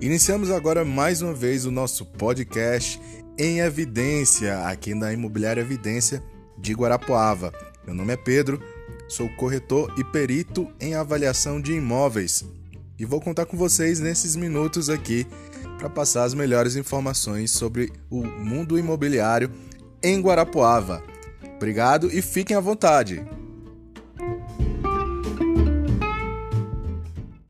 Iniciamos agora mais uma vez o nosso podcast em evidência aqui na Imobiliária Evidência de Guarapuava. Meu nome é Pedro, sou corretor e perito em avaliação de imóveis e vou contar com vocês nesses minutos aqui para passar as melhores informações sobre o mundo imobiliário em Guarapuava. Obrigado e fiquem à vontade.